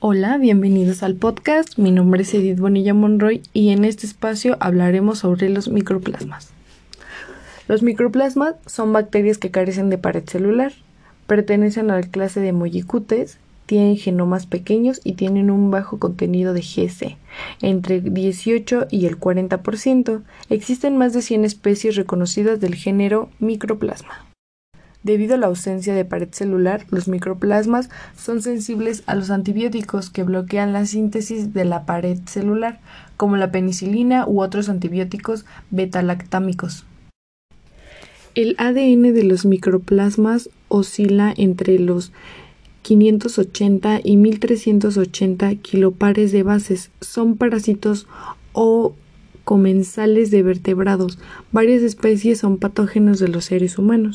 Hola, bienvenidos al podcast. Mi nombre es Edith Bonilla Monroy y en este espacio hablaremos sobre los microplasmas. Los microplasmas son bacterias que carecen de pared celular, pertenecen a la clase de mollicutes, tienen genomas pequeños y tienen un bajo contenido de GC, entre 18 y el 40%. Existen más de 100 especies reconocidas del género microplasma. Debido a la ausencia de pared celular, los microplasmas son sensibles a los antibióticos que bloquean la síntesis de la pared celular, como la penicilina u otros antibióticos betalactámicos. El ADN de los microplasmas oscila entre los 580 y 1380 kilopares de bases. Son parásitos o comensales de vertebrados. Varias especies son patógenos de los seres humanos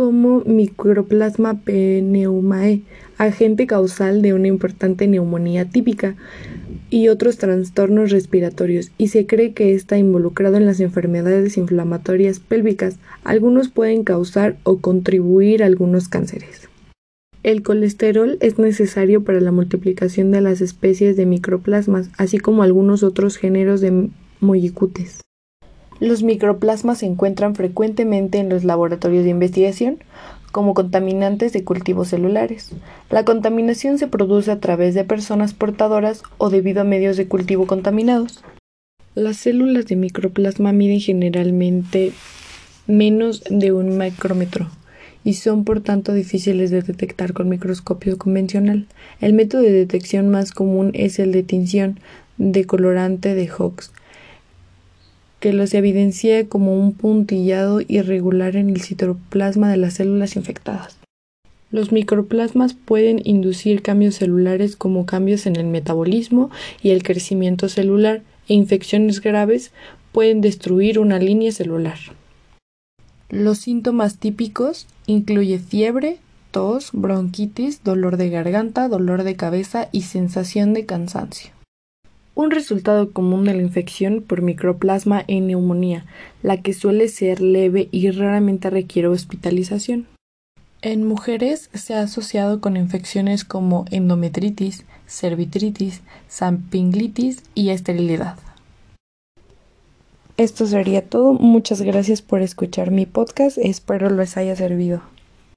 como Microplasma pneumae, agente causal de una importante neumonía típica y otros trastornos respiratorios, y se cree que está involucrado en las enfermedades inflamatorias pélvicas. Algunos pueden causar o contribuir a algunos cánceres. El colesterol es necesario para la multiplicación de las especies de microplasmas, así como algunos otros géneros de mollicutes. Los microplasmas se encuentran frecuentemente en los laboratorios de investigación como contaminantes de cultivos celulares. La contaminación se produce a través de personas portadoras o debido a medios de cultivo contaminados. Las células de microplasma miden generalmente menos de un micrómetro y son por tanto difíciles de detectar con microscopio convencional. El método de detección más común es el de tinción de colorante de Hooks, que los evidencia como un puntillado irregular en el citoplasma de las células infectadas. Los microplasmas pueden inducir cambios celulares como cambios en el metabolismo y el crecimiento celular e infecciones graves pueden destruir una línea celular. Los síntomas típicos incluyen fiebre, tos, bronquitis, dolor de garganta, dolor de cabeza y sensación de cansancio. Un resultado común de la infección por microplasma es neumonía, la que suele ser leve y raramente requiere hospitalización. En mujeres se ha asociado con infecciones como endometritis, cervitritis, sampinglitis y esterilidad. Esto sería todo. Muchas gracias por escuchar mi podcast. Espero les haya servido.